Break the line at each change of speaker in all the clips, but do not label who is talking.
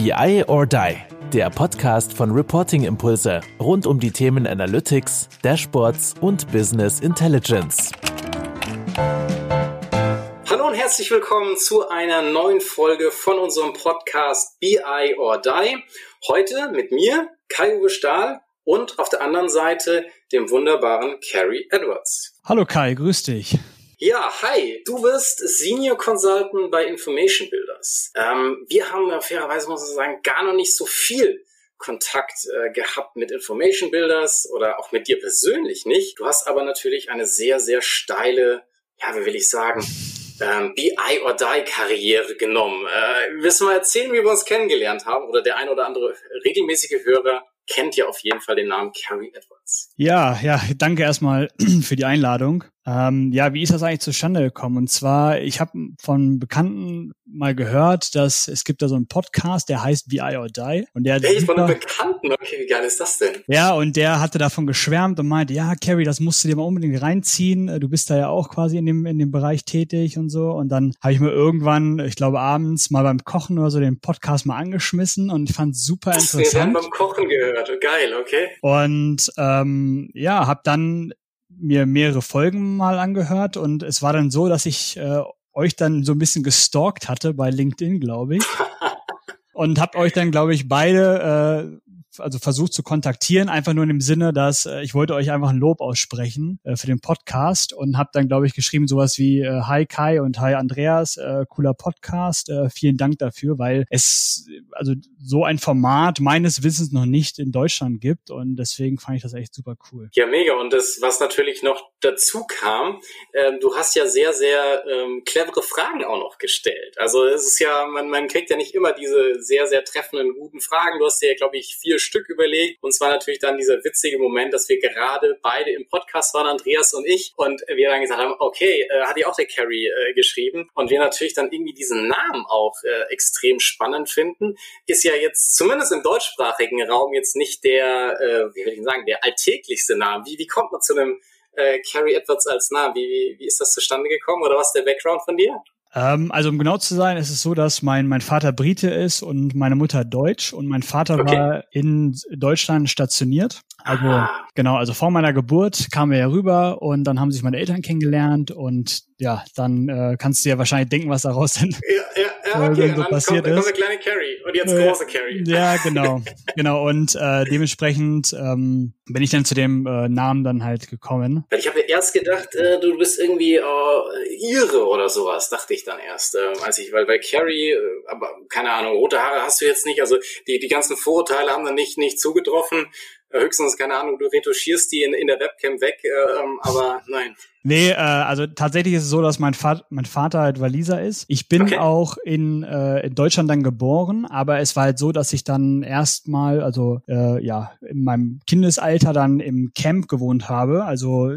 BI or Die, der Podcast von Reporting Impulse rund um die Themen Analytics, Dashboards und Business Intelligence.
Hallo und herzlich willkommen zu einer neuen Folge von unserem Podcast BI or Die. Heute mit mir, Kai-Uwe Stahl und auf der anderen Seite dem wunderbaren Carrie Edwards.
Hallo Kai, grüß dich.
Ja, hi. Du bist Senior Consultant bei Information Builders. Ähm, wir haben ja fairerweise, muss ich sagen, gar noch nicht so viel Kontakt äh, gehabt mit Information Builders oder auch mit dir persönlich nicht. Du hast aber natürlich eine sehr, sehr steile, ja, wie will ich sagen, ähm, BI or Die Karriere genommen. Äh, willst du mal erzählen, wie wir uns kennengelernt haben? Oder der ein oder andere regelmäßige Hörer kennt ja auf jeden Fall den Namen Carrie Edwards.
Ja, ja, danke erstmal für die Einladung. Ähm, ja, wie ist das eigentlich zustande gekommen? Und zwar, ich habe von Bekannten mal gehört, dass es gibt da so einen Podcast, der heißt VI or Die. Und der
hey, von einem Bekannten? Okay, wie geil ist das denn?
Ja, und der hatte davon geschwärmt und meinte, ja, Carrie, das musst du dir mal unbedingt reinziehen. Du bist da ja auch quasi in dem, in dem Bereich tätig und so. Und dann habe ich mir irgendwann, ich glaube abends, mal beim Kochen oder so den Podcast mal angeschmissen und fand super das interessant.
Wir haben beim Kochen gehört. Geil, okay.
Und ähm, ja, habe dann mir mehrere Folgen mal angehört und es war dann so, dass ich äh, euch dann so ein bisschen gestalkt hatte bei LinkedIn, glaube ich. und habt euch dann, glaube ich, beide äh, also versucht zu kontaktieren, einfach nur in dem Sinne, dass äh, ich wollte euch einfach ein Lob aussprechen äh, für den Podcast und habe dann, glaube ich, geschrieben sowas wie äh, Hi Kai und Hi Andreas, äh, cooler Podcast, äh, vielen Dank dafür, weil es also so ein Format meines Wissens noch nicht in Deutschland gibt und deswegen fand ich das echt super cool.
Ja, mega und das, was natürlich noch dazu kam, ähm, du hast ja sehr, sehr ähm, clevere Fragen auch noch gestellt. Also es ist ja, man, man kriegt ja nicht immer diese sehr, sehr treffenden, guten Fragen. Du hast ja, glaube ich, vier Stück überlegt. Und zwar natürlich dann dieser witzige Moment, dass wir gerade beide im Podcast waren, Andreas und ich, und wir dann gesagt haben, okay, äh, hat ja auch der Carrie äh, geschrieben. Und wir natürlich dann irgendwie diesen Namen auch äh, extrem spannend finden. Ist ja jetzt zumindest im deutschsprachigen Raum jetzt nicht der, äh, wie will ich sagen, der alltäglichste Name. Wie, wie kommt man zu einem äh, Carrie Edwards als Namen? Wie, wie, wie ist das zustande gekommen oder was ist der Background von dir?
Ähm, also um genau zu sein, ist es so, dass mein, mein Vater Brite ist und meine Mutter Deutsch und mein Vater okay. war in Deutschland stationiert. Also ah. genau, also vor meiner Geburt kamen wir ja rüber und dann haben sich meine Eltern kennengelernt und ja, dann äh, kannst du ja wahrscheinlich denken, was daraus denn
ja, ja, ja, okay. so passiert kommt, ist. Dann kommt eine kleine Carrie und jetzt große Carrie.
Ja, genau, genau und äh, dementsprechend ähm, bin ich dann zu dem äh, Namen dann halt gekommen.
Ich habe erst gedacht, äh, du bist irgendwie äh, Ire oder sowas, dachte ich dann erst, äh, als ich, weil bei Carrie, äh, aber keine Ahnung, rote Haare hast du jetzt nicht, also die die ganzen Vorurteile haben dann nicht nicht zugetroffen. Höchstens, keine Ahnung, du retuschierst die in, in der Webcam weg, äh, ähm, aber nein.
Nee, äh, also tatsächlich ist es so, dass mein, Vater, mein Vater halt Waliser ist. Ich bin okay. auch in, äh, in Deutschland dann geboren, aber es war halt so, dass ich dann erstmal, also äh, ja, in meinem Kindesalter dann im Camp gewohnt habe, also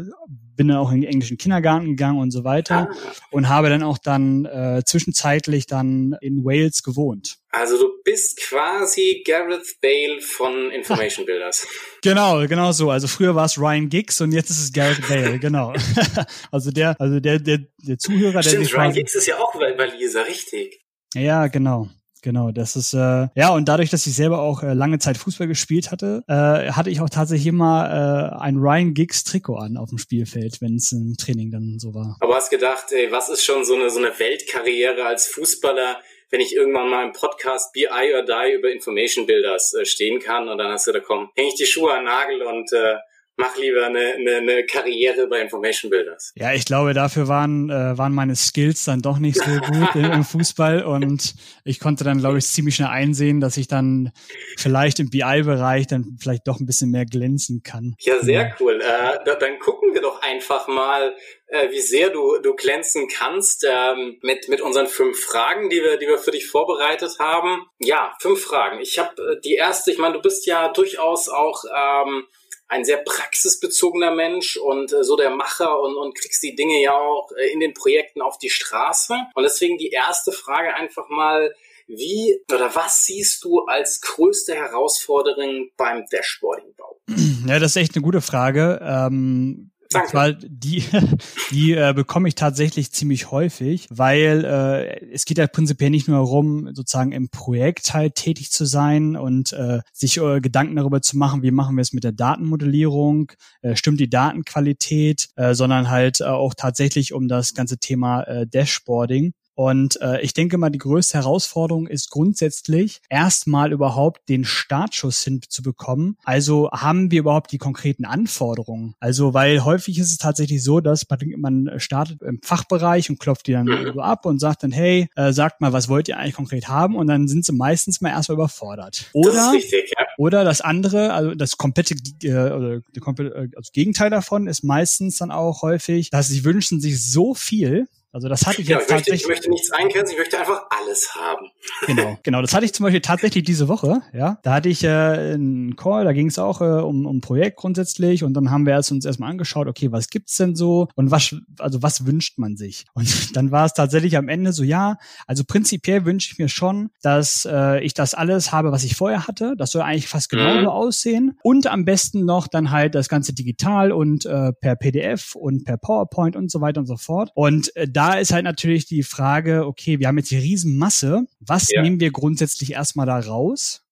bin dann auch in den englischen Kindergarten gegangen und so weiter ah. und habe dann auch dann äh, zwischenzeitlich dann in Wales gewohnt.
Also du bist quasi Gareth Bale von Information Builders.
genau, genau so. Also früher war es Ryan Giggs und jetzt ist es Gareth Bale, genau. also der, also der, der, der Zuhörer,
Stimmt,
der
sich Ryan Giggs ist ja auch Waliser, richtig.
Ja, genau. Genau, das ist äh, ja und dadurch, dass ich selber auch äh, lange Zeit Fußball gespielt hatte, äh, hatte ich auch tatsächlich immer äh, ein Ryan Giggs Trikot an auf dem Spielfeld, wenn es im Training dann so war.
Aber hast gedacht, ey, was ist schon so eine so eine Weltkarriere als Fußballer, wenn ich irgendwann mal im Podcast BI or Die über Information Builders äh, stehen kann und dann hast du da komm, häng ich die Schuhe an Nagel und äh, mach lieber eine, eine, eine Karriere bei Information Builders.
Ja, ich glaube, dafür waren, äh, waren meine Skills dann doch nicht so gut im Fußball und ich konnte dann, glaube ich, ziemlich schnell einsehen, dass ich dann vielleicht im BI-Bereich dann vielleicht doch ein bisschen mehr glänzen kann.
Ja, sehr cool. Äh, dann gucken wir doch einfach mal, äh, wie sehr du, du glänzen kannst ähm, mit, mit unseren fünf Fragen, die wir, die wir für dich vorbereitet haben. Ja, fünf Fragen. Ich habe äh, die erste, ich meine, du bist ja durchaus auch ähm, ein sehr praxisbezogener Mensch und äh, so der Macher und, und kriegst die Dinge ja auch äh, in den Projekten auf die Straße. Und deswegen die erste Frage einfach mal, wie oder was siehst du als größte Herausforderung beim Dashboarding-Bau?
Ja, das ist echt eine gute Frage. Ähm Danke. Zwar die, die äh, bekomme ich tatsächlich ziemlich häufig, weil äh, es geht ja prinzipiell nicht nur darum, sozusagen im Projekt halt tätig zu sein und äh, sich äh, Gedanken darüber zu machen, wie machen wir es mit der Datenmodellierung, äh, stimmt die Datenqualität, äh, sondern halt äh, auch tatsächlich um das ganze Thema äh, Dashboarding. Und äh, ich denke mal, die größte Herausforderung ist grundsätzlich erstmal überhaupt den Startschuss hinzubekommen. Also haben wir überhaupt die konkreten Anforderungen? Also, weil häufig ist es tatsächlich so, dass man startet im Fachbereich und klopft die dann mhm. so ab und sagt dann, hey, äh, sagt mal, was wollt ihr eigentlich konkret haben? Und dann sind sie meistens mal erstmal überfordert. Oder, das richtig, ja. oder das andere, also das komplette, äh, oder die komplette, äh, also Gegenteil davon ist meistens dann auch häufig, dass sie wünschen sich so viel, also das hatte ich
ja,
jetzt
ich möchte, Ich möchte nichts eingrenzen, ich möchte einfach alles haben.
Genau, genau. Das hatte ich zum Beispiel tatsächlich diese Woche. Ja, da hatte ich äh, einen Call, da ging es auch äh, um um Projekt grundsätzlich und dann haben wir uns erstmal angeschaut, okay, was gibt's denn so und was also was wünscht man sich? Und dann war es tatsächlich am Ende so, ja, also prinzipiell wünsche ich mir schon, dass äh, ich das alles habe, was ich vorher hatte. Das soll eigentlich fast genauso mhm. aussehen und am besten noch dann halt das ganze digital und äh, per PDF und per PowerPoint und so weiter und so fort. Und äh, da ist halt natürlich die Frage, okay, wir haben jetzt die Riesenmasse. Was ja. nehmen wir grundsätzlich erstmal da raus?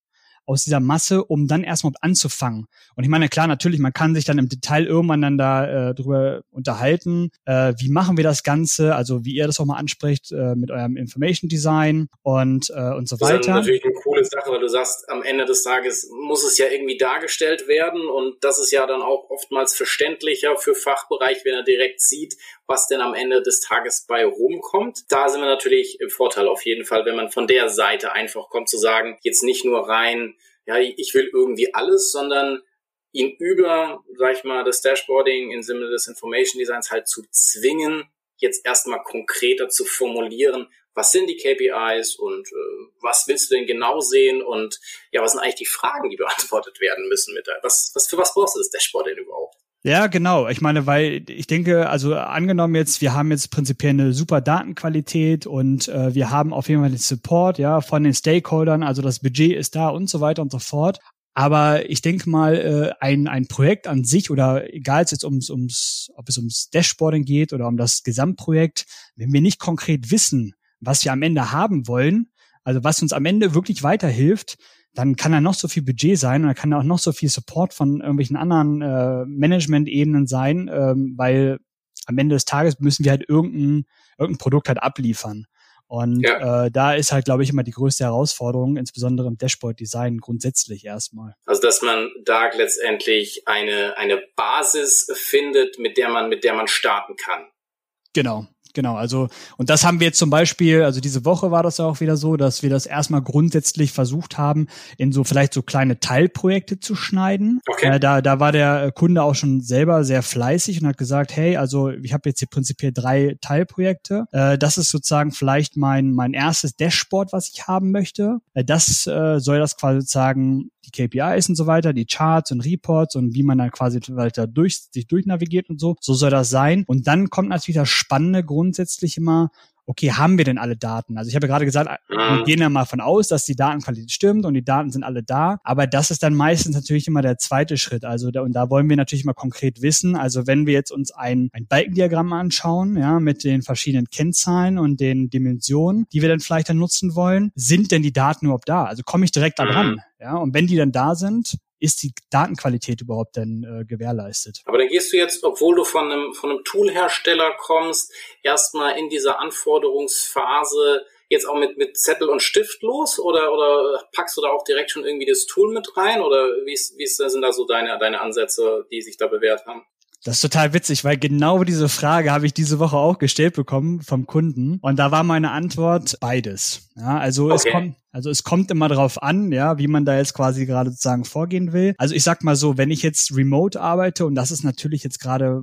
aus dieser Masse, um dann erstmal anzufangen. Und ich meine, klar, natürlich, man kann sich dann im Detail irgendwann dann da äh, drüber unterhalten, äh, wie machen wir das Ganze, also wie ihr das auch mal anspricht äh, mit eurem Information Design und, äh, und so weiter. Das ist
natürlich eine coole Sache, weil du sagst, am Ende des Tages muss es ja irgendwie dargestellt werden und das ist ja dann auch oftmals verständlicher für Fachbereich, wenn er direkt sieht, was denn am Ende des Tages bei rumkommt. Da sind wir natürlich im Vorteil auf jeden Fall, wenn man von der Seite einfach kommt zu sagen, jetzt nicht nur rein, ja, ich will irgendwie alles, sondern ihn über, sag ich mal, das Dashboarding im Sinne des Information Designs halt zu zwingen, jetzt erstmal konkreter zu formulieren, was sind die KPIs und äh, was willst du denn genau sehen und ja, was sind eigentlich die Fragen, die beantwortet werden müssen mit der, was, was für was brauchst du das Dashboard denn überhaupt?
Ja, genau. Ich meine, weil ich denke, also angenommen jetzt, wir haben jetzt prinzipiell eine super Datenqualität und äh, wir haben auf jeden Fall den Support, ja, von den Stakeholdern, also das Budget ist da und so weiter und so fort. Aber ich denke mal, äh, ein, ein Projekt an sich oder egal jetzt ums, ums, ob es ums Dashboarding geht oder um das Gesamtprojekt, wenn wir nicht konkret wissen, was wir am Ende haben wollen, also was uns am Ende wirklich weiterhilft, dann kann da noch so viel Budget sein und da kann da auch noch so viel Support von irgendwelchen anderen äh, Management-Ebenen sein, ähm, weil am Ende des Tages müssen wir halt irgendein, irgendein Produkt halt abliefern. Und ja. äh, da ist halt, glaube ich, immer die größte Herausforderung, insbesondere im Dashboard-Design grundsätzlich erstmal.
Also dass man da letztendlich eine, eine Basis findet, mit der man, mit der man starten kann.
Genau, Genau, also und das haben wir jetzt zum Beispiel, also diese Woche war das ja auch wieder so, dass wir das erstmal grundsätzlich versucht haben, in so vielleicht so kleine Teilprojekte zu schneiden. Okay. Äh, da, da war der Kunde auch schon selber sehr fleißig und hat gesagt, hey, also ich habe jetzt hier prinzipiell drei Teilprojekte. Äh, das ist sozusagen vielleicht mein mein erstes Dashboard, was ich haben möchte. Äh, das äh, soll das quasi sozusagen die KPIs und so weiter, die Charts und Reports und wie man dann quasi weiter durch, sich durchnavigiert und so. So soll das sein. Und dann kommt natürlich das spannende grundsätzlich immer, okay, haben wir denn alle Daten? Also ich habe ja gerade gesagt, wir mhm. gehen ja mal von aus, dass die Datenqualität stimmt und die Daten sind alle da. Aber das ist dann meistens natürlich immer der zweite Schritt. Also da, und da wollen wir natürlich mal konkret wissen. Also wenn wir jetzt uns ein, ein Balkendiagramm anschauen, ja, mit den verschiedenen Kennzahlen und den Dimensionen, die wir dann vielleicht dann nutzen wollen, sind denn die Daten überhaupt da? Also komme ich direkt da dran? Mhm. Ja, und wenn die dann da sind, ist die Datenqualität überhaupt denn äh, gewährleistet?
Aber dann gehst du jetzt, obwohl du von einem, von einem Toolhersteller kommst, erstmal in dieser Anforderungsphase jetzt auch mit, mit Zettel und Stift los oder, oder packst du da auch direkt schon irgendwie das Tool mit rein oder wie, ist, wie ist, sind da so deine, deine Ansätze, die sich da bewährt haben?
Das ist total witzig, weil genau diese Frage habe ich diese Woche auch gestellt bekommen vom Kunden. Und da war meine Antwort beides. Ja, also okay. es kommt, also es kommt immer darauf an, ja, wie man da jetzt quasi gerade sozusagen vorgehen will. Also ich sag mal so, wenn ich jetzt remote arbeite, und das ist natürlich jetzt gerade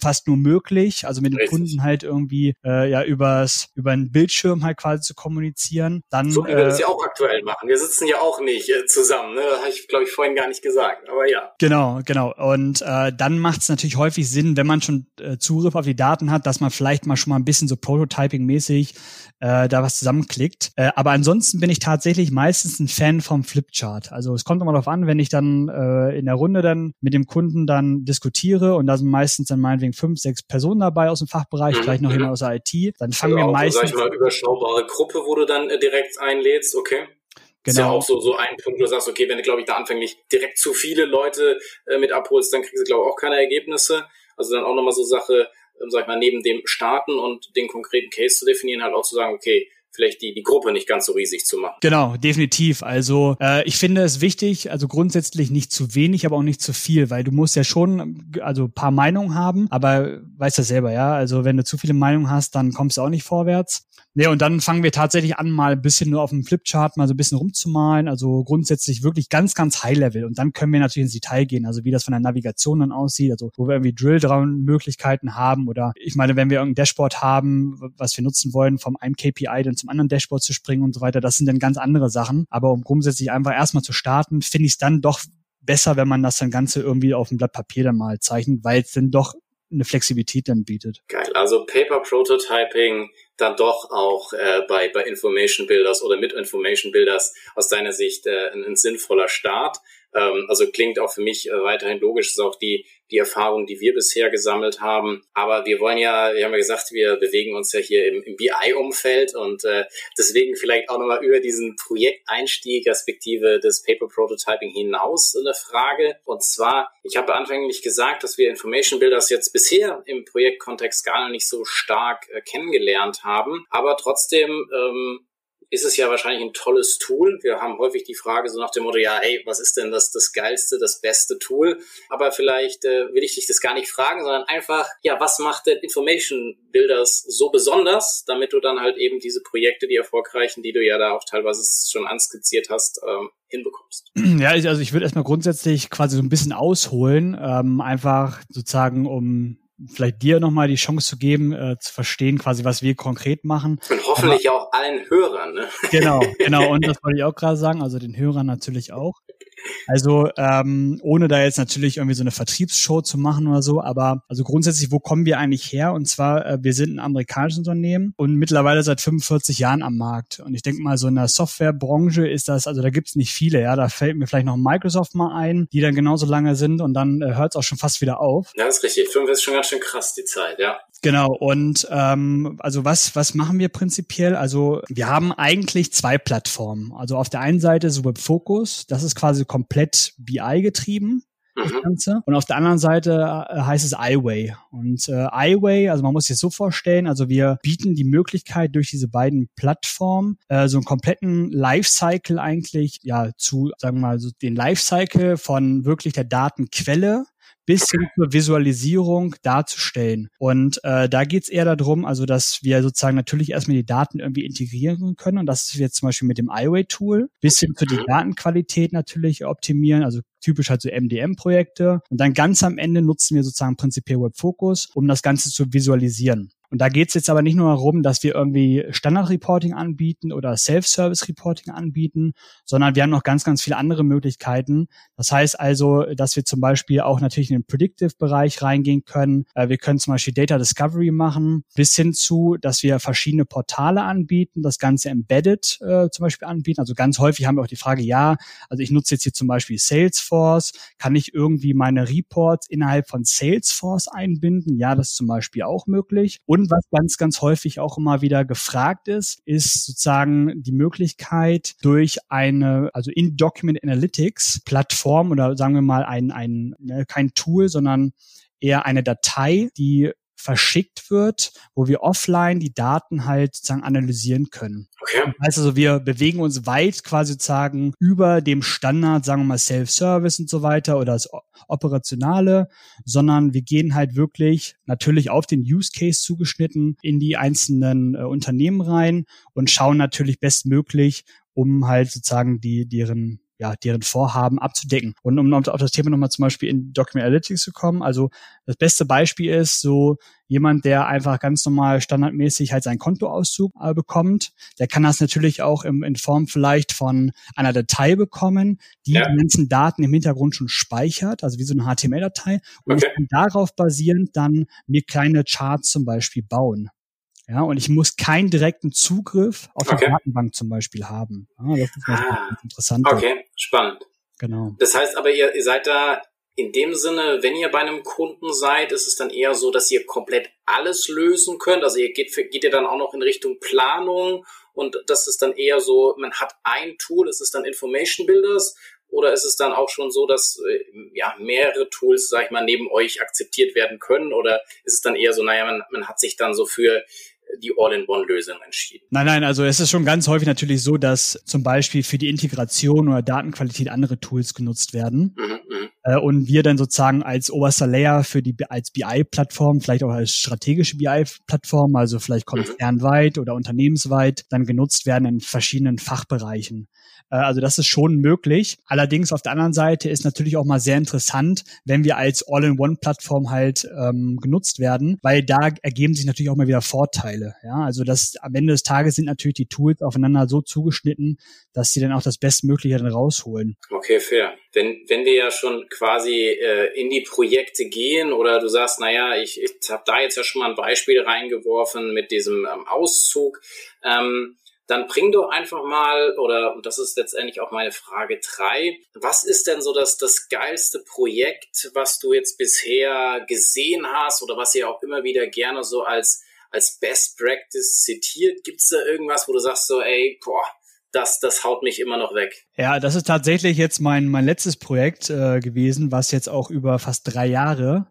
fast nur möglich, also mit dem Richtig. Kunden halt irgendwie äh, ja übers über einen Bildschirm halt quasi zu kommunizieren. Dann
so wie wir das äh, ja auch aktuell machen. Wir sitzen ja auch nicht äh, zusammen, ne? Habe ich glaube ich vorhin gar nicht gesagt, aber ja.
Genau, genau. Und äh, dann macht es natürlich häufig Sinn, wenn man schon äh, Zugriff auf die Daten hat, dass man vielleicht mal schon mal ein bisschen so Prototyping-mäßig äh, da was zusammenklickt. Äh, aber ansonsten bin ich tatsächlich meistens ein Fan vom Flipchart. Also es kommt immer darauf an, wenn ich dann äh, in der Runde dann mit dem Kunden dann diskutiere und da sind meistens dann meinetwegen fünf, sechs Personen dabei aus dem Fachbereich, mhm. vielleicht noch jemand aus der IT, dann fangen also wir meistens...
Sag ich mal, überschaubare Gruppe, wo du dann äh, direkt einlädst, okay? Genau. Ist ja genau. auch so, so ein Punkt, wo du sagst, okay, wenn du, glaube ich, da anfänglich direkt zu viele Leute äh, mit abholst, dann kriegst du, glaube ich, auch keine Ergebnisse. Also dann auch nochmal so Sache, ähm, sag ich mal, neben dem Starten und den konkreten Case zu definieren, halt auch zu sagen, okay, vielleicht die, die Gruppe nicht ganz so riesig zu machen.
Genau, definitiv. Also äh, ich finde es wichtig, also grundsätzlich nicht zu wenig, aber auch nicht zu viel, weil du musst ja schon also paar Meinungen haben, aber weißt du selber, ja. Also wenn du zu viele Meinungen hast, dann kommst du auch nicht vorwärts. Nee, und dann fangen wir tatsächlich an, mal ein bisschen nur auf dem Flipchart mal so ein bisschen rumzumalen. Also grundsätzlich wirklich ganz, ganz High-Level. Und dann können wir natürlich ins Detail gehen, also wie das von der Navigation dann aussieht, also wo wir irgendwie Drill-Down-Möglichkeiten haben oder ich meine, wenn wir irgendein Dashboard haben, was wir nutzen wollen, vom einen KPI dann zum anderen Dashboard zu springen und so weiter, das sind dann ganz andere Sachen. Aber um grundsätzlich einfach erstmal zu starten, finde ich es dann doch besser, wenn man das dann Ganze irgendwie auf dem Blatt Papier dann mal zeichnet, weil es dann doch eine Flexibilität dann bietet.
Geil. Also Paper Prototyping dann doch auch äh, bei, bei Information Builders oder mit Information Builders aus deiner Sicht äh, ein, ein sinnvoller Start. Ähm, also klingt auch für mich äh, weiterhin logisch, ist auch die, die Erfahrung, die wir bisher gesammelt haben. Aber wir wollen ja, wir haben ja gesagt, wir bewegen uns ja hier im, im BI-Umfeld und äh, deswegen vielleicht auch nochmal über diesen Projekteinstieg, respektive des Paper Prototyping hinaus eine Frage. Und zwar, ich habe anfänglich gesagt, dass wir Information Builders jetzt bisher im Projektkontext gar nicht so stark äh, kennengelernt haben, aber trotzdem ähm, ist es ja wahrscheinlich ein tolles Tool. Wir haben häufig die Frage so nach dem Motto, ja, hey, was ist denn das, das geilste, das beste Tool? Aber vielleicht äh, will ich dich das gar nicht fragen, sondern einfach, ja, was macht denn Information Builders so besonders, damit du dann halt eben diese Projekte, die erfolgreichen, die du ja da auch teilweise schon anskizziert hast, ähm, hinbekommst.
Ja, also ich würde erstmal grundsätzlich quasi so ein bisschen ausholen, ähm, einfach sozusagen um vielleicht dir nochmal die Chance zu geben, äh, zu verstehen, quasi, was wir konkret machen.
Und hoffentlich Aber, auch allen Hörern. Ne?
Genau, genau. Und das wollte ich auch gerade sagen, also den Hörern natürlich auch. Also ähm, ohne da jetzt natürlich irgendwie so eine Vertriebsshow zu machen oder so, aber also grundsätzlich, wo kommen wir eigentlich her? Und zwar, äh, wir sind ein amerikanisches Unternehmen und mittlerweile seit 45 Jahren am Markt. Und ich denke mal, so in der Softwarebranche ist das, also da gibt's nicht viele, ja. Da fällt mir vielleicht noch Microsoft mal ein, die dann genauso lange sind und dann äh, hört es auch schon fast wieder auf.
Ja, das ist richtig. Fünf ist schon ganz schön krass, die Zeit, ja.
Genau, und ähm, also was, was machen wir prinzipiell? Also wir haben eigentlich zwei Plattformen. Also auf der einen Seite ist Web Focus, das ist quasi komplett BI getrieben. Das mhm. Ganze. Und auf der anderen Seite äh, heißt es iWay. Und äh, iWay, also man muss sich das so vorstellen, also wir bieten die Möglichkeit durch diese beiden Plattformen äh, so einen kompletten Lifecycle eigentlich, ja, zu, sagen wir mal, so den Lifecycle von wirklich der Datenquelle bis hin zur Visualisierung darzustellen. Und äh, da geht es eher darum, also dass wir sozusagen natürlich erstmal die Daten irgendwie integrieren können. Und das ist jetzt zum Beispiel mit dem iWay-Tool, bis hin zu die Datenqualität natürlich optimieren, also typisch halt so MDM-Projekte. Und dann ganz am Ende nutzen wir sozusagen prinzipiell Web Focus, um das Ganze zu visualisieren. Und da geht es jetzt aber nicht nur darum, dass wir irgendwie Standard-Reporting anbieten oder Self-Service-Reporting anbieten, sondern wir haben noch ganz, ganz viele andere Möglichkeiten. Das heißt also, dass wir zum Beispiel auch natürlich in den Predictive-Bereich reingehen können. Äh, wir können zum Beispiel Data Discovery machen, bis hin zu, dass wir verschiedene Portale anbieten, das Ganze embedded äh, zum Beispiel anbieten. Also ganz häufig haben wir auch die Frage, ja, also ich nutze jetzt hier zum Beispiel Salesforce, kann ich irgendwie meine Reports innerhalb von Salesforce einbinden? Ja, das ist zum Beispiel auch möglich. Und und was ganz, ganz häufig auch immer wieder gefragt ist, ist sozusagen die Möglichkeit durch eine, also in Document Analytics Plattform oder sagen wir mal ein, ein ne, kein Tool, sondern eher eine Datei, die verschickt wird, wo wir offline die Daten halt sozusagen analysieren können. Okay. Also, wir bewegen uns weit quasi sozusagen über dem Standard, sagen wir mal Self-Service und so weiter oder das Operationale, sondern wir gehen halt wirklich natürlich auf den Use Case zugeschnitten in die einzelnen äh, Unternehmen rein und schauen natürlich bestmöglich, um halt sozusagen die, deren ja, deren Vorhaben abzudecken. Und um auf das Thema nochmal zum Beispiel in Document Analytics zu kommen, also das beste Beispiel ist so jemand, der einfach ganz normal standardmäßig halt seinen Kontoauszug äh, bekommt, der kann das natürlich auch im, in Form vielleicht von einer Datei bekommen, die ja. die ganzen Daten im Hintergrund schon speichert, also wie so eine HTML-Datei und okay. ich kann darauf basierend dann mir kleine Charts zum Beispiel bauen. Ja, und ich muss keinen direkten Zugriff auf okay. die Datenbank zum Beispiel haben. Ja, das ist ah, interessant.
Okay, spannend.
Genau.
Das heißt aber, ihr, ihr seid da in dem Sinne, wenn ihr bei einem Kunden seid, ist es dann eher so, dass ihr komplett alles lösen könnt. Also ihr geht, geht ihr dann auch noch in Richtung Planung und das ist dann eher so, man hat ein Tool, ist es dann Information Builders oder ist es dann auch schon so, dass äh, ja mehrere Tools, sag ich mal, neben euch akzeptiert werden können? Oder ist es dann eher so, naja, man, man hat sich dann so für die All-in-One-Lösung entschieden.
Nein, nein, also es ist schon ganz häufig natürlich so, dass zum Beispiel für die Integration oder Datenqualität andere Tools genutzt werden. Mhm, mhm. äh, und wir dann sozusagen als oberster Layer für die als BI-Plattform, vielleicht auch als strategische BI-Plattform, also vielleicht mhm. konzernweit mhm. oder unternehmensweit, dann genutzt werden in verschiedenen Fachbereichen. Äh, also das ist schon möglich. Allerdings auf der anderen Seite ist natürlich auch mal sehr interessant, wenn wir als All-in-One-Plattform halt ähm, genutzt werden, weil da ergeben sich natürlich auch mal wieder Vorteile. Ja, also das am Ende des Tages sind natürlich die Tools aufeinander so zugeschnitten, dass sie dann auch das Bestmögliche dann rausholen.
Okay, fair. Wenn, wenn wir ja schon quasi äh, in die Projekte gehen oder du sagst, naja, ich, ich habe da jetzt ja schon mal ein Beispiel reingeworfen mit diesem ähm, Auszug. Ähm, dann bring doch einfach mal, oder und das ist letztendlich auch meine Frage drei, was ist denn so das, das geilste Projekt, was du jetzt bisher gesehen hast oder was ihr auch immer wieder gerne so als, als Best Practice zitiert? Gibt es da irgendwas, wo du sagst so, ey, boah, das, das haut mich immer noch weg.
Ja, das ist tatsächlich jetzt mein, mein letztes Projekt äh, gewesen, was jetzt auch über fast drei Jahre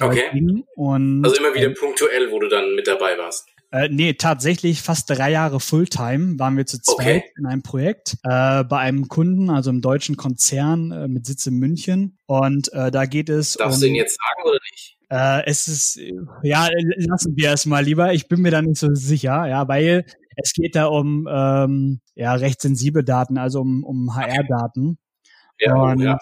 äh, okay. Und, also immer wieder äh, punktuell, wo du dann mit dabei warst.
Äh, nee, tatsächlich fast drei Jahre Fulltime waren wir zu zweit okay. in einem Projekt äh, bei einem Kunden, also im deutschen Konzern äh, mit Sitz in München. Und äh, da geht es.
Darfst um, du ihn jetzt sagen oder nicht?
Äh, es ist, ja, lassen wir es mal lieber. Ich bin mir da nicht so sicher, ja, weil es geht da um ähm, ja recht sensible Daten, also um, um HR-Daten. Ja, und, ja.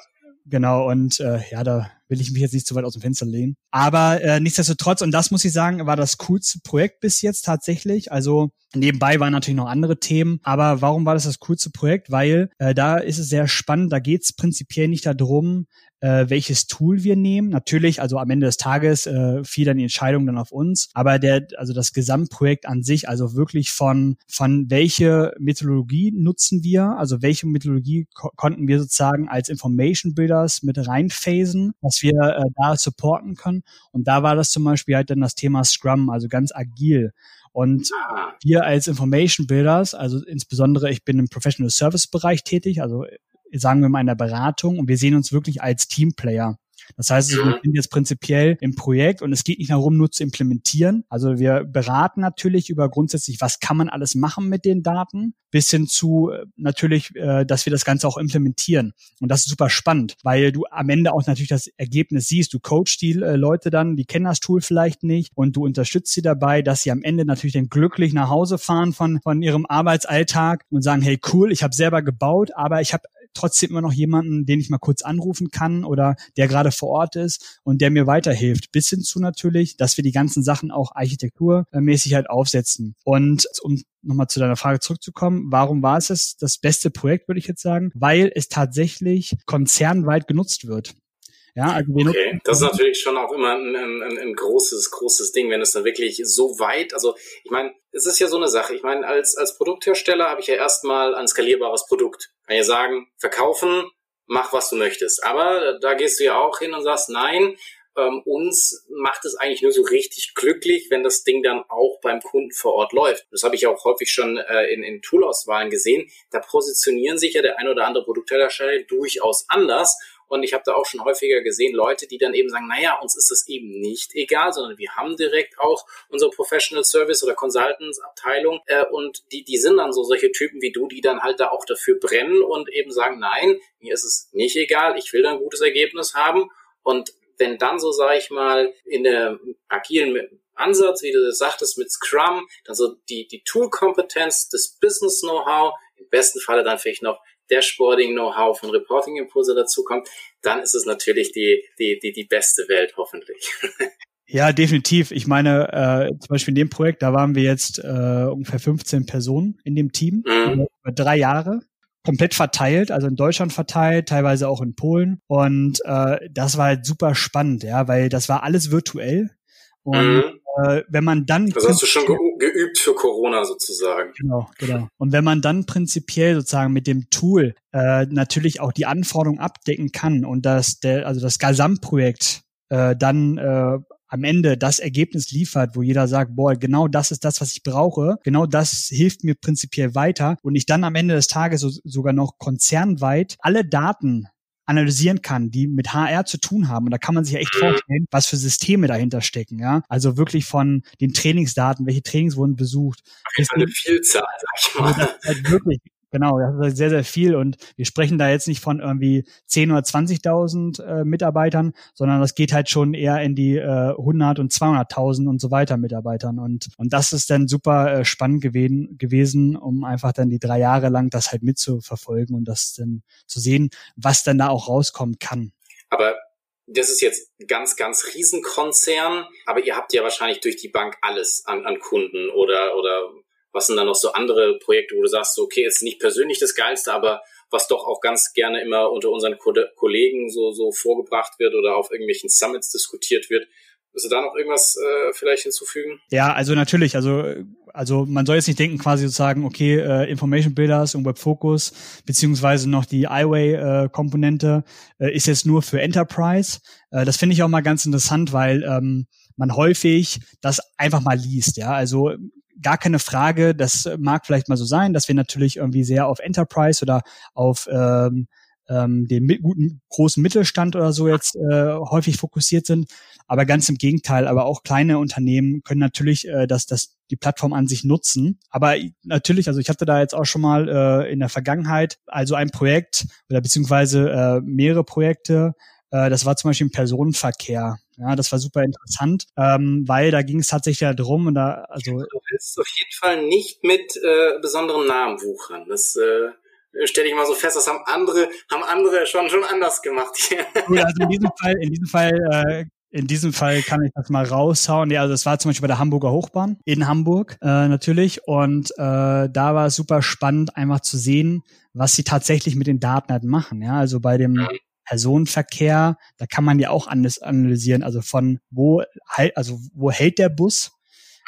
Genau, und äh, ja, da will ich mich jetzt nicht zu weit aus dem Fenster lehnen. Aber äh, nichtsdestotrotz, und das muss ich sagen, war das coolste Projekt bis jetzt tatsächlich. Also Nebenbei waren natürlich noch andere Themen, aber warum war das das coolste Projekt? Weil äh, da ist es sehr spannend, da geht es prinzipiell nicht darum, äh, welches Tool wir nehmen. Natürlich, also am Ende des Tages äh, fiel dann die Entscheidung dann auf uns, aber der, also das Gesamtprojekt an sich, also wirklich von von welche Methodologie nutzen wir, also welche Methodologie ko konnten wir sozusagen als Information Builders mit reinphasen, was wir äh, da supporten können. Und da war das zum Beispiel halt dann das Thema Scrum, also ganz agil. Und ah. wir als Information Builders, also insbesondere ich bin im Professional Service Bereich tätig, also sagen wir mal in der Beratung und wir sehen uns wirklich als Teamplayer. Das heißt, wir sind jetzt prinzipiell im Projekt und es geht nicht darum, nur zu implementieren. Also wir beraten natürlich über grundsätzlich, was kann man alles machen mit den Daten, bis hin zu äh, natürlich, äh, dass wir das Ganze auch implementieren. Und das ist super spannend, weil du am Ende auch natürlich das Ergebnis siehst. Du coachst die äh, Leute dann, die kennen das Tool vielleicht nicht und du unterstützt sie dabei, dass sie am Ende natürlich dann glücklich nach Hause fahren von, von ihrem Arbeitsalltag und sagen, hey cool, ich habe selber gebaut, aber ich habe trotzdem immer noch jemanden, den ich mal kurz anrufen kann oder der gerade vor Ort ist und der mir weiterhilft. Bis hin zu natürlich, dass wir die ganzen Sachen auch architekturmäßig halt aufsetzen. Und um nochmal zu deiner Frage zurückzukommen, warum war es das, das beste Projekt, würde ich jetzt sagen? Weil es tatsächlich konzernweit genutzt wird.
Ja, also okay. Das ist natürlich schon auch immer ein, ein, ein großes, großes Ding, wenn es dann wirklich so weit, also ich meine, es ist ja so eine Sache. Ich meine, als, als Produkthersteller habe ich ja erstmal ein skalierbares Produkt. Kann ja sagen, verkaufen, mach was du möchtest. Aber da gehst du ja auch hin und sagst, nein, ähm, uns macht es eigentlich nur so richtig glücklich, wenn das Ding dann auch beim Kunden vor Ort läuft. Das habe ich auch häufig schon äh, in, in Toolauswahlen gesehen. Da positionieren sich ja der ein oder andere Produkthersteller durchaus anders und ich habe da auch schon häufiger gesehen, Leute, die dann eben sagen, naja, uns ist das eben nicht egal, sondern wir haben direkt auch unsere Professional Service oder Consultants Abteilung äh, und die, die sind dann so solche Typen wie du, die dann halt da auch dafür brennen und eben sagen, nein, mir ist es nicht egal, ich will da ein gutes Ergebnis haben. Und wenn dann so, sage ich mal, in der agilen Ansatz, wie du das sagtest, mit Scrum, dann so die, die Tool-Kompetenz, das Business-Know-how, im besten Falle dann vielleicht noch Dashboarding-Know-how von Reporting Impulse dazu kommt, dann ist es natürlich die, die, die, die beste Welt, hoffentlich.
Ja, definitiv. Ich meine, äh, zum Beispiel in dem Projekt, da waren wir jetzt äh, ungefähr 15 Personen in dem Team mhm. über drei Jahre komplett verteilt, also in Deutschland verteilt, teilweise auch in Polen. Und äh, das war halt super spannend, ja, weil das war alles virtuell. Und mhm. Äh, wenn man dann.
Das hast du schon ge geübt für Corona sozusagen.
Genau, genau. Und wenn man dann prinzipiell sozusagen mit dem Tool äh, natürlich auch die Anforderungen abdecken kann und das, der, also das Gesamtprojekt äh, dann äh, am Ende das Ergebnis liefert, wo jeder sagt, boah, genau das ist das, was ich brauche, genau das hilft mir prinzipiell weiter und ich dann am Ende des Tages so, sogar noch konzernweit alle Daten analysieren kann, die mit HR zu tun haben. Und da kann man sich ja echt vorstellen, was für Systeme dahinter stecken. Ja, also wirklich von den Trainingsdaten, welche Trainings wurden besucht.
Auf jeden Fall eine Vielzahl, sag ich mal.
Also halt wirklich Genau, das ist sehr, sehr viel. Und wir sprechen da jetzt nicht von irgendwie 10 oder 20.000 äh, Mitarbeitern, sondern das geht halt schon eher in die äh, 100 und 200.000 und so weiter Mitarbeitern. Und, und das ist dann super äh, spannend gewesen, gewesen, um einfach dann die drei Jahre lang das halt mitzuverfolgen und das dann zu sehen, was dann da auch rauskommen kann.
Aber das ist jetzt ganz, ganz Riesenkonzern, aber ihr habt ja wahrscheinlich durch die Bank alles an, an Kunden oder, oder was sind dann noch so andere Projekte, wo du sagst, so, okay, ist nicht persönlich das Geilste, aber was doch auch ganz gerne immer unter unseren Ko Kollegen so, so vorgebracht wird oder auf irgendwelchen Summits diskutiert wird. Willst du da noch irgendwas äh, vielleicht hinzufügen?
Ja, also natürlich, also also man soll jetzt nicht denken, quasi sozusagen, okay, äh, Information Builders und Web Focus, beziehungsweise noch die iWay-Komponente äh, ist jetzt nur für Enterprise. Äh, das finde ich auch mal ganz interessant, weil ähm, man häufig das einfach mal liest, ja. Also gar keine Frage, das mag vielleicht mal so sein, dass wir natürlich irgendwie sehr auf Enterprise oder auf ähm, ähm, den mit, guten großen Mittelstand oder so jetzt äh, häufig fokussiert sind. Aber ganz im Gegenteil, aber auch kleine Unternehmen können natürlich äh, das, das die Plattform an sich nutzen. Aber natürlich, also ich hatte da jetzt auch schon mal äh, in der Vergangenheit also ein Projekt oder beziehungsweise äh, mehrere Projekte, äh, das war zum Beispiel im Personenverkehr. Ja, das war super interessant, ähm, weil da ging es tatsächlich ja drum und da, also.
Du willst auf jeden Fall nicht mit äh, besonderen Namen wuchern. Das äh, stelle ich mal so fest, das haben andere, haben andere schon schon anders gemacht.
ja, also in diesem Fall, in diesem Fall äh, in diesem Fall kann ich das mal raushauen. Ja, also das war zum Beispiel bei der Hamburger Hochbahn in Hamburg äh, natürlich. Und äh, da war es super spannend, einfach zu sehen, was sie tatsächlich mit den Daten halt machen. Ja, also bei dem Personenverkehr, da kann man ja auch anders analysieren, also von wo halt, also wo hält der Bus?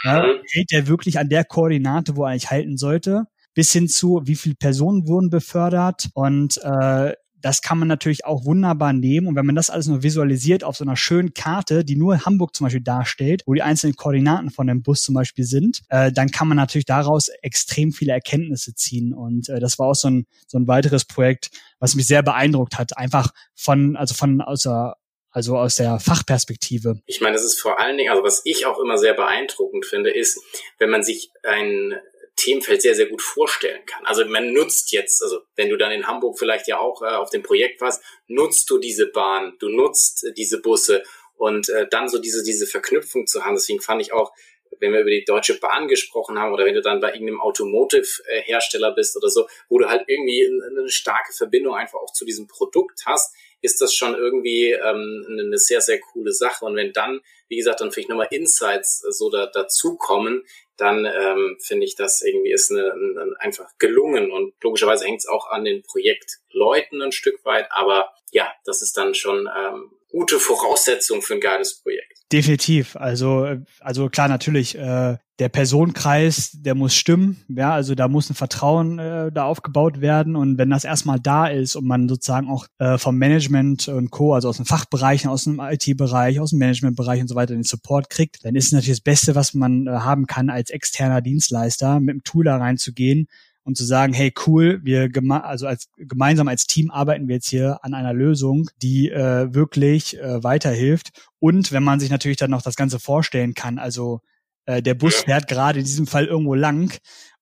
Ja, mhm. hält der wirklich an der Koordinate, wo er eigentlich halten sollte? Bis hin zu, wie viele Personen wurden befördert und äh, das kann man natürlich auch wunderbar nehmen. Und wenn man das alles nur visualisiert auf so einer schönen Karte, die nur Hamburg zum Beispiel darstellt, wo die einzelnen Koordinaten von dem Bus zum Beispiel sind, äh, dann kann man natürlich daraus extrem viele Erkenntnisse ziehen. Und äh, das war auch so ein, so ein weiteres Projekt, was mich sehr beeindruckt hat. Einfach von, also von aus der also aus der Fachperspektive.
Ich meine, das ist vor allen Dingen, also was ich auch immer sehr beeindruckend finde, ist, wenn man sich ein Themenfeld sehr, sehr gut vorstellen kann. Also man nutzt jetzt, also wenn du dann in Hamburg vielleicht ja auch äh, auf dem Projekt warst, nutzt du diese Bahn, du nutzt äh, diese Busse und äh, dann so diese, diese Verknüpfung zu haben. Deswegen fand ich auch, wenn wir über die Deutsche Bahn gesprochen haben oder wenn du dann bei irgendeinem Automotive-Hersteller bist oder so, wo du halt irgendwie eine starke Verbindung einfach auch zu diesem Produkt hast, ist das schon irgendwie ähm, eine sehr, sehr coole Sache. Und wenn dann, wie gesagt, dann vielleicht nochmal Insights äh, so da, dazukommen, dann ähm, finde ich, das irgendwie ist eine, eine, einfach gelungen. Und logischerweise hängt es auch an den Projektleuten ein Stück weit, aber ja, das ist dann schon ähm, gute Voraussetzung für ein geiles Projekt.
Definitiv. Also, also klar, natürlich, äh, der Personenkreis, der muss stimmen. Ja, also da muss ein Vertrauen äh, da aufgebaut werden. Und wenn das erstmal da ist und man sozusagen auch äh, vom Management und Co., also aus den Fachbereichen, aus dem IT-Bereich, aus dem Managementbereich und so weiter den Support kriegt, dann ist es natürlich das Beste, was man äh, haben kann, als externer Dienstleister mit dem Tool da reinzugehen und zu sagen, hey cool, wir also als gemeinsam als Team arbeiten wir jetzt hier an einer Lösung, die äh, wirklich äh, weiterhilft. Und wenn man sich natürlich dann noch das Ganze vorstellen kann, also äh, der Bus fährt gerade in diesem Fall irgendwo lang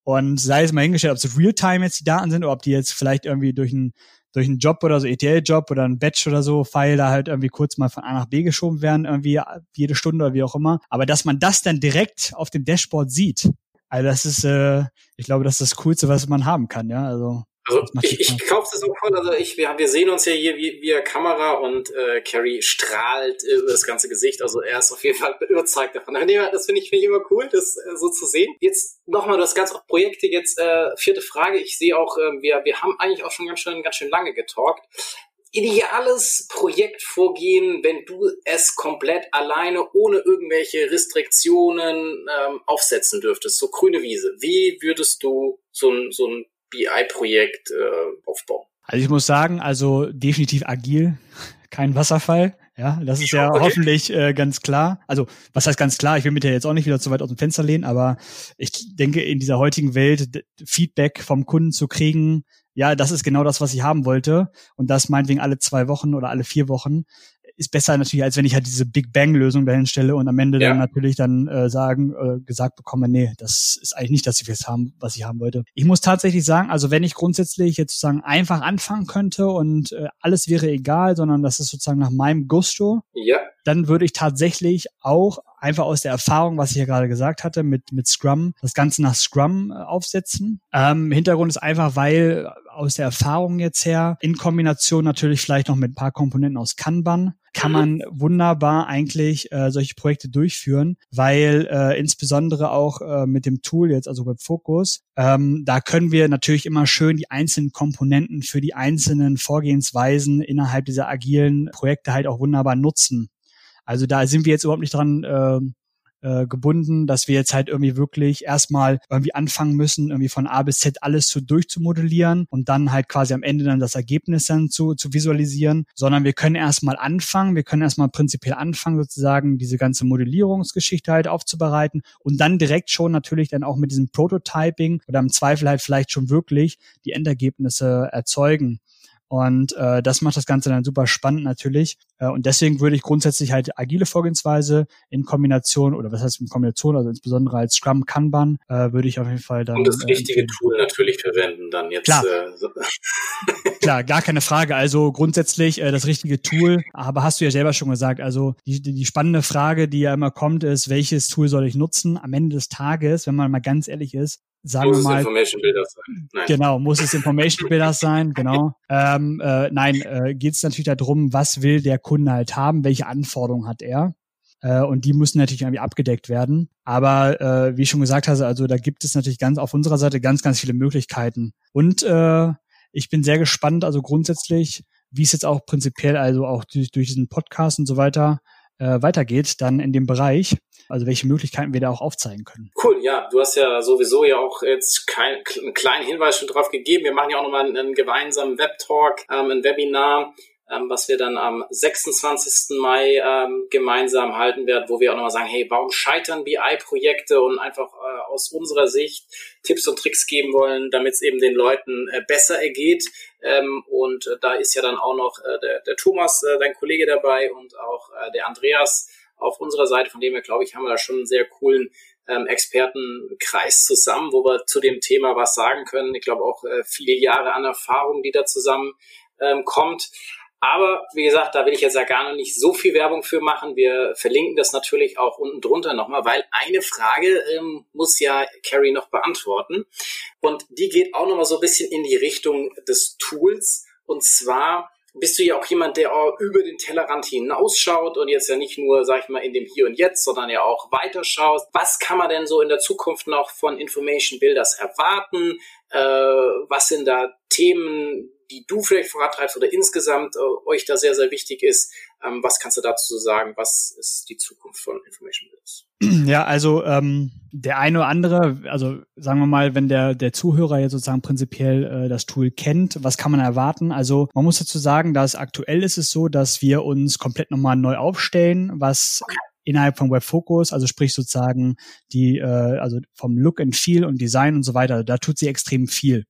und sei es mal hingestellt, ob es Realtime jetzt die Daten sind oder ob die jetzt vielleicht irgendwie durch einen durch einen Job oder so, ETL-Job oder ein Batch oder so, File da halt irgendwie kurz mal von A nach B geschoben werden, irgendwie jede Stunde oder wie auch immer. Aber dass man das dann direkt auf dem Dashboard sieht, also das ist, äh, ich glaube, das ist das Coolste, was man haben kann, ja. Also
Also ich, ich kaufe das auch voll. Also ich, wir, wir sehen uns ja hier via Kamera und äh, Carrie strahlt über das ganze Gesicht. Also er ist auf jeden Fall überzeugt davon. Das finde ich, find ich immer cool, das äh, so zu sehen. Jetzt nochmal, du hast ganz oft Projekte. Jetzt äh, vierte Frage. Ich sehe auch, äh, wir, wir haben eigentlich auch schon ganz schön, ganz schön lange getalkt ideales Projektvorgehen, wenn du es komplett alleine ohne irgendwelche Restriktionen ähm, aufsetzen dürftest, so grüne Wiese. Wie würdest du so ein, so ein BI-Projekt äh, aufbauen?
Also ich muss sagen, also definitiv agil, kein Wasserfall. Ja, das ist ja okay. hoffentlich äh, ganz klar. Also, was heißt ganz klar? Ich will mit dir jetzt auch nicht wieder zu weit aus dem Fenster lehnen, aber ich denke, in dieser heutigen Welt Feedback vom Kunden zu kriegen, ja, das ist genau das, was ich haben wollte. Und das meinetwegen alle zwei Wochen oder alle vier Wochen ist besser natürlich, als wenn ich halt diese Big Bang Lösung dahin stelle und am Ende ja. dann natürlich dann äh, sagen, äh, gesagt bekomme, nee, das ist eigentlich nicht das, was ich haben, was ich haben wollte. Ich muss tatsächlich sagen, also wenn ich grundsätzlich jetzt sozusagen einfach anfangen könnte und äh, alles wäre egal, sondern das ist sozusagen nach meinem Gusto,
ja.
dann würde ich tatsächlich auch einfach aus der Erfahrung, was ich ja gerade gesagt hatte, mit, mit Scrum, das Ganze nach Scrum äh, aufsetzen. Ähm, Hintergrund ist einfach, weil aus der Erfahrung jetzt her, in Kombination natürlich vielleicht noch mit ein paar Komponenten aus Kanban, kann man wunderbar eigentlich äh, solche Projekte durchführen, weil äh, insbesondere auch äh, mit dem Tool jetzt, also WebFocus, ähm, da können wir natürlich immer schön die einzelnen Komponenten für die einzelnen Vorgehensweisen innerhalb dieser agilen Projekte halt auch wunderbar nutzen. Also da sind wir jetzt überhaupt nicht dran äh, äh, gebunden, dass wir jetzt halt irgendwie wirklich erstmal irgendwie anfangen müssen, irgendwie von A bis Z alles zu durchzumodellieren und dann halt quasi am Ende dann das Ergebnis dann zu, zu visualisieren, sondern wir können erstmal anfangen, wir können erstmal prinzipiell anfangen, sozusagen diese ganze Modellierungsgeschichte halt aufzubereiten und dann direkt schon natürlich dann auch mit diesem Prototyping oder im Zweifel halt vielleicht schon wirklich die Endergebnisse erzeugen. Und äh, das macht das Ganze dann super spannend natürlich. Äh, und deswegen würde ich grundsätzlich halt agile Vorgehensweise in Kombination, oder was heißt in Kombination, also insbesondere als Scrum Kanban, äh, würde ich auf jeden Fall dann.
Und das äh, richtige äh, Tool natürlich verwenden dann jetzt.
Klar. Äh, so. Klar, gar keine Frage. Also grundsätzlich äh, das richtige Tool, aber hast du ja selber schon gesagt, also die, die, die spannende Frage, die ja immer kommt, ist, welches Tool soll ich nutzen? Am Ende des Tages, wenn man mal ganz ehrlich ist, sagen muss wir mal.
Muss es Information Builders sein.
Nein. Genau, muss es Information Builders sein, genau. Ähm, äh, nein, äh, geht es natürlich darum, was will der Kunde halt haben, welche Anforderungen hat er. Äh, und die müssen natürlich irgendwie abgedeckt werden. Aber äh, wie ich schon gesagt habe, also da gibt es natürlich ganz auf unserer Seite ganz, ganz viele Möglichkeiten. Und äh, ich bin sehr gespannt, also grundsätzlich, wie es jetzt auch prinzipiell, also auch durch, durch diesen Podcast und so weiter, äh, weitergeht dann in dem Bereich, also welche Möglichkeiten wir da auch aufzeigen können.
Cool, ja, du hast ja sowieso ja auch jetzt kein, einen kleinen Hinweis schon drauf gegeben. Wir machen ja auch nochmal einen, einen gemeinsamen Webtalk, ähm, ein Webinar ähm, was wir dann am 26. Mai ähm, gemeinsam halten werden, wo wir auch nochmal sagen, hey, warum scheitern BI-Projekte und einfach äh, aus unserer Sicht Tipps und Tricks geben wollen, damit es eben den Leuten äh, besser ergeht. Ähm, und äh, da ist ja dann auch noch äh, der, der Thomas, äh, dein Kollege dabei und auch äh, der Andreas auf unserer Seite, von dem her, glaube ich, haben wir da schon einen sehr coolen ähm, Expertenkreis zusammen, wo wir zu dem Thema was sagen können. Ich glaube auch äh, viele Jahre an Erfahrung, die da zusammen ähm, kommt. Aber wie gesagt, da will ich jetzt ja gar nicht so viel Werbung für machen. Wir verlinken das natürlich auch unten drunter nochmal, weil eine Frage ähm, muss ja Carrie noch beantworten. Und die geht auch nochmal so ein bisschen in die Richtung des Tools. Und zwar bist du ja auch jemand, der auch über den Tellerrand hinausschaut und jetzt ja nicht nur, sag ich mal, in dem Hier und Jetzt, sondern ja auch weiterschaut. Was kann man denn so in der Zukunft noch von Information Builders erwarten? Äh, was sind da Themen, die du vielleicht vorantreibst oder insgesamt äh, euch da sehr, sehr wichtig ist. Ähm, was kannst du dazu sagen? Was ist die Zukunft von Information Builders?
Ja, also ähm, der eine oder andere, also sagen wir mal, wenn der der Zuhörer jetzt sozusagen prinzipiell äh, das Tool kennt, was kann man erwarten? Also man muss dazu sagen, dass aktuell ist es so, dass wir uns komplett nochmal neu aufstellen, was okay innerhalb von WebFocus, also sprich sozusagen die, äh, also vom Look and Feel und Design und so weiter, da tut sie extrem viel.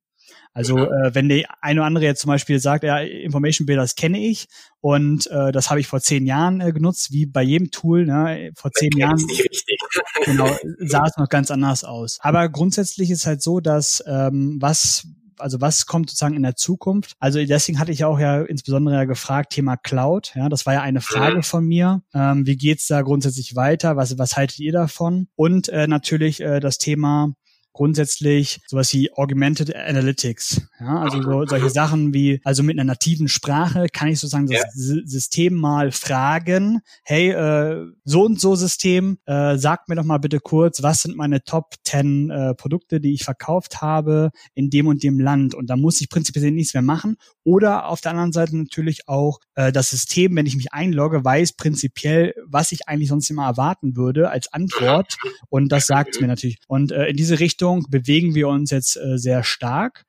Also äh, wenn der eine oder andere jetzt zum Beispiel sagt, ja, Information Builders kenne ich und äh, das habe ich vor zehn Jahren äh, genutzt, wie bei jedem Tool, ne? vor zehn Jahren genau, sah es noch ganz anders aus. Aber grundsätzlich ist halt so, dass ähm, was also was kommt sozusagen in der Zukunft? Also deswegen hatte ich auch ja insbesondere ja gefragt, Thema Cloud. Ja, das war ja eine Frage mhm. von mir. Ähm, wie geht's da grundsätzlich weiter? Was, was haltet ihr davon? Und äh, natürlich äh, das Thema grundsätzlich sowas wie Augmented Analytics. Ja, also so, solche Sachen wie, also mit einer nativen Sprache kann ich sozusagen das ja. System mal fragen, hey, äh, so und so System, äh, sag mir doch mal bitte kurz, was sind meine Top 10 äh, Produkte, die ich verkauft habe in dem und dem Land. Und da muss ich prinzipiell nichts mehr machen. Oder auf der anderen Seite natürlich auch äh, das System, wenn ich mich einlogge, weiß prinzipiell, was ich eigentlich sonst immer erwarten würde als Antwort. Und das sagt es mir natürlich. Und äh, in diese Richtung bewegen wir uns jetzt äh, sehr stark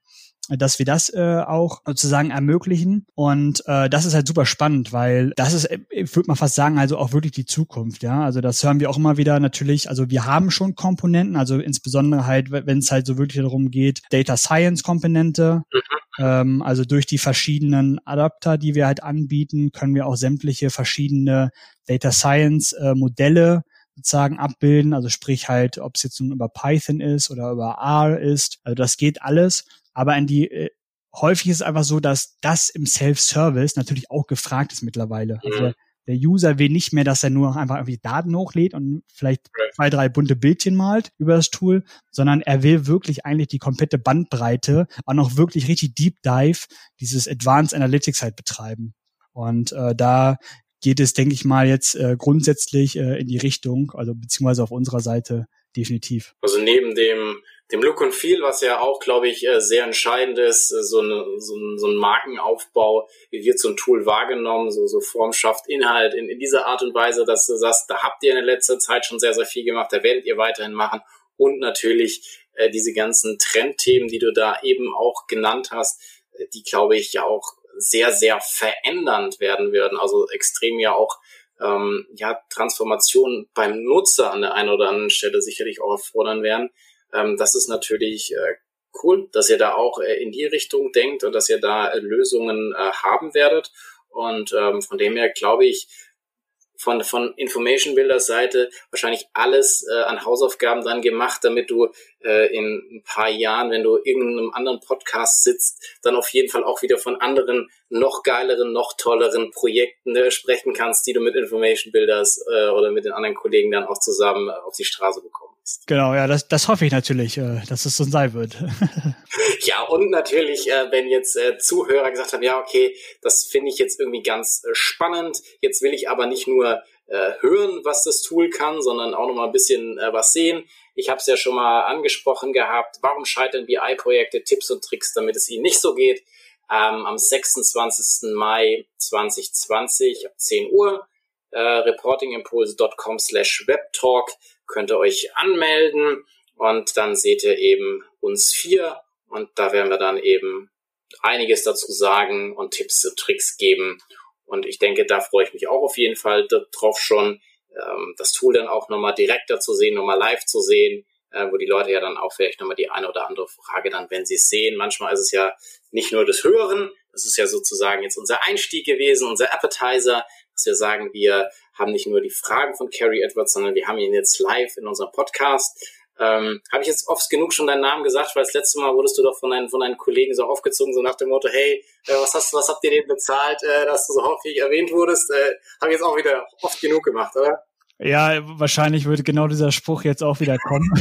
dass wir das äh, auch sozusagen ermöglichen. Und äh, das ist halt super spannend, weil das ist, ich würde mal fast sagen, also auch wirklich die Zukunft, ja. Also das hören wir auch immer wieder natürlich. Also wir haben schon Komponenten, also insbesondere halt, wenn es halt so wirklich darum geht, Data Science Komponente. Mhm. Ähm, also durch die verschiedenen Adapter, die wir halt anbieten, können wir auch sämtliche verschiedene Data Science äh, Modelle sozusagen abbilden. Also sprich halt, ob es jetzt nun über Python ist oder über R ist. Also das geht alles. Aber in die äh, häufig ist es einfach so, dass das im Self-Service natürlich auch gefragt ist mittlerweile. Also mhm. Also der User will nicht mehr, dass er nur einfach irgendwie Daten hochlädt und vielleicht zwei, drei bunte Bildchen malt über das Tool, sondern er will wirklich eigentlich die komplette Bandbreite, auch noch wirklich richtig Deep Dive, dieses Advanced Analytics halt betreiben. Und äh, da geht es, denke ich mal, jetzt äh, grundsätzlich äh, in die Richtung, also beziehungsweise auf unserer Seite definitiv.
Also neben dem dem Look und Feel, was ja auch, glaube ich, äh, sehr entscheidend ist, äh, so, eine, so, ein, so ein Markenaufbau, wie wird so ein Tool wahrgenommen, so, so Form schafft Inhalt in, in dieser Art und Weise, dass du sagst, da habt ihr in der letzten Zeit schon sehr, sehr viel gemacht, da werdet ihr weiterhin machen und natürlich äh, diese ganzen Trendthemen, die du da eben auch genannt hast, äh, die, glaube ich, ja auch sehr, sehr verändernd werden werden, also extrem ja auch ähm, ja, Transformation beim Nutzer an der einen oder anderen Stelle sicherlich auch erfordern werden. Ähm, das ist natürlich äh, cool, dass ihr da auch äh, in die Richtung denkt und dass ihr da äh, Lösungen äh, haben werdet. Und ähm, von dem her glaube ich, von, von Information Builders Seite wahrscheinlich alles äh, an Hausaufgaben dann gemacht, damit du äh, in ein paar Jahren, wenn du irgendeinem anderen Podcast sitzt, dann auf jeden Fall auch wieder von anderen noch geileren, noch tolleren Projekten äh, sprechen kannst, die du mit Information Builders äh, oder mit den anderen Kollegen dann auch zusammen äh, auf die Straße bekommst
ist. Genau, ja, das, das hoffe ich natürlich, äh, dass es so sein wird.
ja, und natürlich, äh, wenn jetzt äh, Zuhörer gesagt haben, ja, okay, das finde ich jetzt irgendwie ganz spannend, jetzt will ich aber nicht nur hören, was das Tool kann, sondern auch noch mal ein bisschen was sehen. Ich habe es ja schon mal angesprochen gehabt, warum scheitern BI-Projekte, Tipps und Tricks, damit es ihnen nicht so geht. Ähm, am 26. Mai 2020 ab 10 Uhr äh, reportingimpulse.com slash webtalk könnt ihr euch anmelden und dann seht ihr eben uns vier und da werden wir dann eben einiges dazu sagen und Tipps und Tricks geben. Und ich denke, da freue ich mich auch auf jeden Fall drauf schon, ähm, das Tool dann auch nochmal direkter zu sehen, nochmal live zu sehen, äh, wo die Leute ja dann auch vielleicht nochmal die eine oder andere Frage dann, wenn sie es sehen. Manchmal ist es ja nicht nur das Hören, das ist ja sozusagen jetzt unser Einstieg gewesen, unser Appetizer, dass wir sagen, wir haben nicht nur die Fragen von Carrie Edwards, sondern wir haben ihn jetzt live in unserem Podcast. Ähm, Habe ich jetzt oft genug schon deinen Namen gesagt, weil das letzte Mal wurdest du doch von deinen, von deinen Kollegen so aufgezogen, so nach dem Motto, hey, äh, was hast was habt ihr denen bezahlt, äh, dass du so häufig erwähnt wurdest? Äh, Habe ich jetzt auch wieder oft genug gemacht, oder?
Ja, wahrscheinlich würde genau dieser Spruch jetzt auch wieder kommen.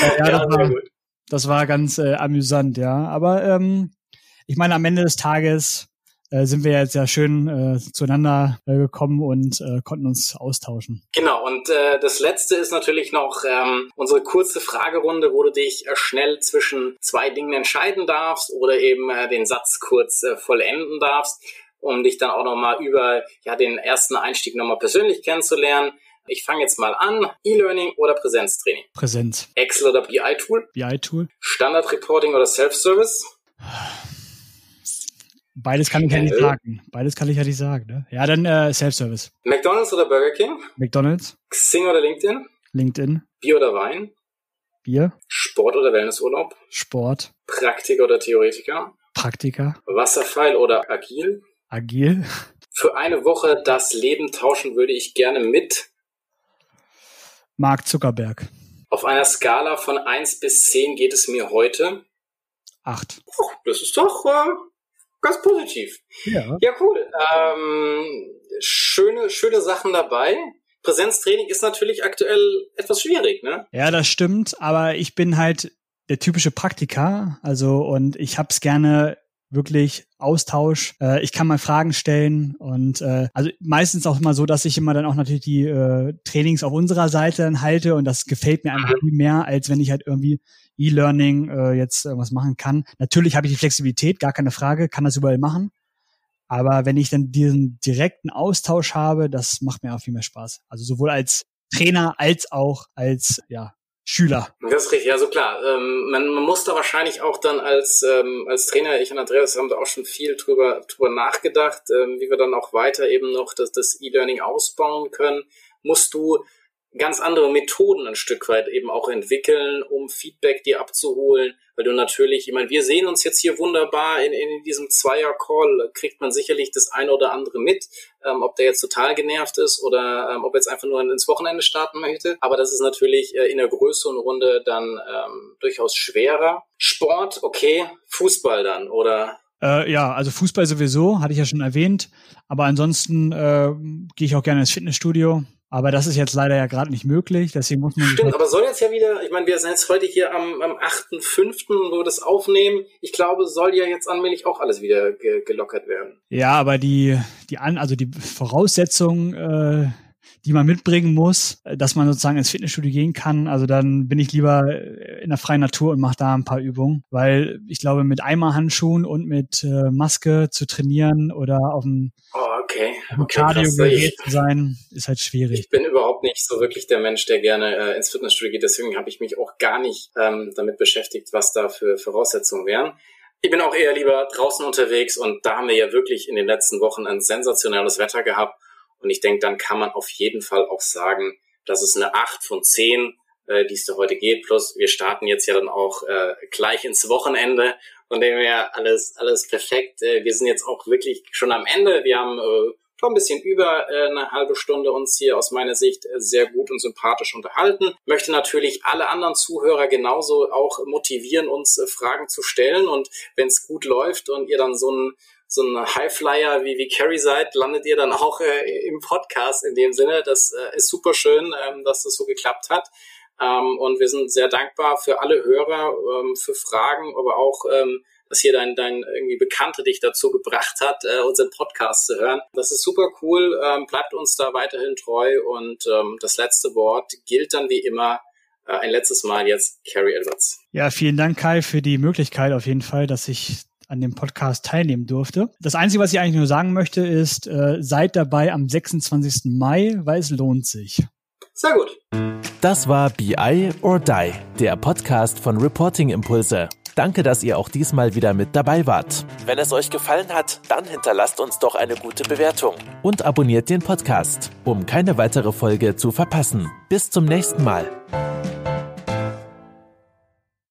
ja, ja, das, war, das war ganz äh, amüsant, ja. Aber ähm, ich meine, am Ende des Tages äh, sind wir jetzt ja schön äh, zueinander äh, gekommen und äh, konnten uns austauschen.
Genau, und äh, das letzte ist natürlich noch ähm, unsere kurze Fragerunde, wo du dich äh, schnell zwischen zwei Dingen entscheiden darfst oder eben äh, den Satz kurz äh, vollenden darfst, um dich dann auch nochmal über ja, den ersten Einstieg nochmal persönlich kennenzulernen. Ich fange jetzt mal an. E-Learning oder Präsenztraining?
Präsenz.
Excel oder BI-Tool?
BI-Tool.
Standard-Reporting oder Self-Service?
Beides kann ich ja nicht sagen. Beides kann ich ja nicht sagen. Ne? Ja, dann äh, Self-Service.
McDonald's oder Burger King?
McDonald's.
Xing oder LinkedIn?
LinkedIn.
Bier oder Wein?
Bier.
Sport oder Wellnessurlaub?
Sport.
Praktiker oder Theoretiker?
Praktiker.
Wasserfall oder Agil?
Agil.
Für eine Woche das Leben tauschen würde ich gerne mit
Mark Zuckerberg.
Auf einer Skala von 1 bis 10 geht es mir heute.
8.
Oh, das ist doch äh, ganz positiv. Ja, ja cool. Ähm, schöne, schöne Sachen dabei. Präsenztraining ist natürlich aktuell etwas schwierig, ne?
Ja, das stimmt, aber ich bin halt der typische Praktiker, also und ich hab's gerne wirklich Austausch. Äh, ich kann mal Fragen stellen und äh, also meistens auch immer so, dass ich immer dann auch natürlich die äh, Trainings auf unserer Seite dann halte und das gefällt mir einfach viel mehr, als wenn ich halt irgendwie E-Learning äh, jetzt irgendwas machen kann. Natürlich habe ich die Flexibilität, gar keine Frage, kann das überall machen. Aber wenn ich dann diesen direkten Austausch habe, das macht mir auch viel mehr Spaß. Also sowohl als Trainer als auch als ja, Schüler.
Das ist richtig, ja, so klar. Ähm, man, man muss da wahrscheinlich auch dann als, ähm, als Trainer, ich und Andreas haben da auch schon viel drüber, drüber nachgedacht, ähm, wie wir dann auch weiter eben noch das, das E-Learning ausbauen können. Musst du ganz andere Methoden ein Stück weit eben auch entwickeln, um Feedback dir abzuholen, weil du natürlich, ich meine, wir sehen uns jetzt hier wunderbar in, in diesem Zweier-Call, kriegt man sicherlich das eine oder andere mit, ähm, ob der jetzt total genervt ist oder ähm, ob er jetzt einfach nur ins Wochenende starten möchte. Aber das ist natürlich äh, in der größeren Runde dann ähm, durchaus schwerer. Sport, okay, Fußball dann oder
äh, ja, also Fußball sowieso, hatte ich ja schon erwähnt. Aber ansonsten äh, gehe ich auch gerne ins Fitnessstudio. Aber das ist jetzt leider ja gerade nicht möglich, deswegen muss man.
Stimmt, aber soll jetzt ja wieder, ich meine, wir sind jetzt heute hier am, am 8.5., wo wir das aufnehmen. Ich glaube, soll ja jetzt allmählich auch alles wieder ge gelockert werden.
Ja, aber die, die an, also die Voraussetzungen, äh, die man mitbringen muss, äh, dass man sozusagen ins Fitnessstudio gehen kann. Also dann bin ich lieber in der freien Natur und mache da ein paar Übungen, weil ich glaube, mit Eimerhandschuhen und mit äh, Maske zu trainieren oder auf dem,
oh, okay.
okay Cardio zu sein, ist halt schwierig.
Ich bin überhaupt nicht so wirklich der Mensch, der gerne äh, ins Fitnessstudio geht. Deswegen habe ich mich auch gar nicht ähm, damit beschäftigt, was da für Voraussetzungen wären. Ich bin auch eher lieber draußen unterwegs und da haben wir ja wirklich in den letzten Wochen ein sensationelles Wetter gehabt und ich denke, dann kann man auf jeden Fall auch sagen, dass es eine 8 von 10, äh, die es da heute geht. Plus wir starten jetzt ja dann auch äh, gleich ins Wochenende. Von dem her alles, alles perfekt. Äh, wir sind jetzt auch wirklich schon am Ende. Wir haben äh, ein bisschen über äh, eine halbe Stunde uns hier aus meiner Sicht äh, sehr gut und sympathisch unterhalten. Möchte natürlich alle anderen Zuhörer genauso auch motivieren, uns äh, Fragen zu stellen. Und wenn es gut läuft und ihr dann so ein so ein Highflyer wie, wie Carrie seid, landet ihr dann auch äh, im Podcast in dem Sinne. Das äh, ist super schön, ähm, dass das so geklappt hat. Ähm, und wir sind sehr dankbar für alle Hörer, ähm, für Fragen, aber auch, ähm, dass hier dein, dein irgendwie Bekannte dich dazu gebracht hat, äh, unseren Podcast zu hören. Das ist super cool. Ähm, bleibt uns da weiterhin treu. Und ähm, das letzte Wort gilt dann wie immer äh, ein letztes Mal jetzt Carrie Edwards.
Ja, vielen Dank, Kai, für die Möglichkeit auf jeden Fall, dass ich an dem Podcast teilnehmen durfte. Das Einzige, was ich eigentlich nur sagen möchte, ist, äh, seid dabei am 26. Mai, weil es lohnt sich.
Sehr gut.
Das war BI or Die, der Podcast von Reporting Impulse. Danke, dass ihr auch diesmal wieder mit dabei wart. Wenn es euch gefallen hat, dann hinterlasst uns doch eine gute Bewertung und abonniert den Podcast, um keine weitere Folge zu verpassen. Bis zum nächsten Mal.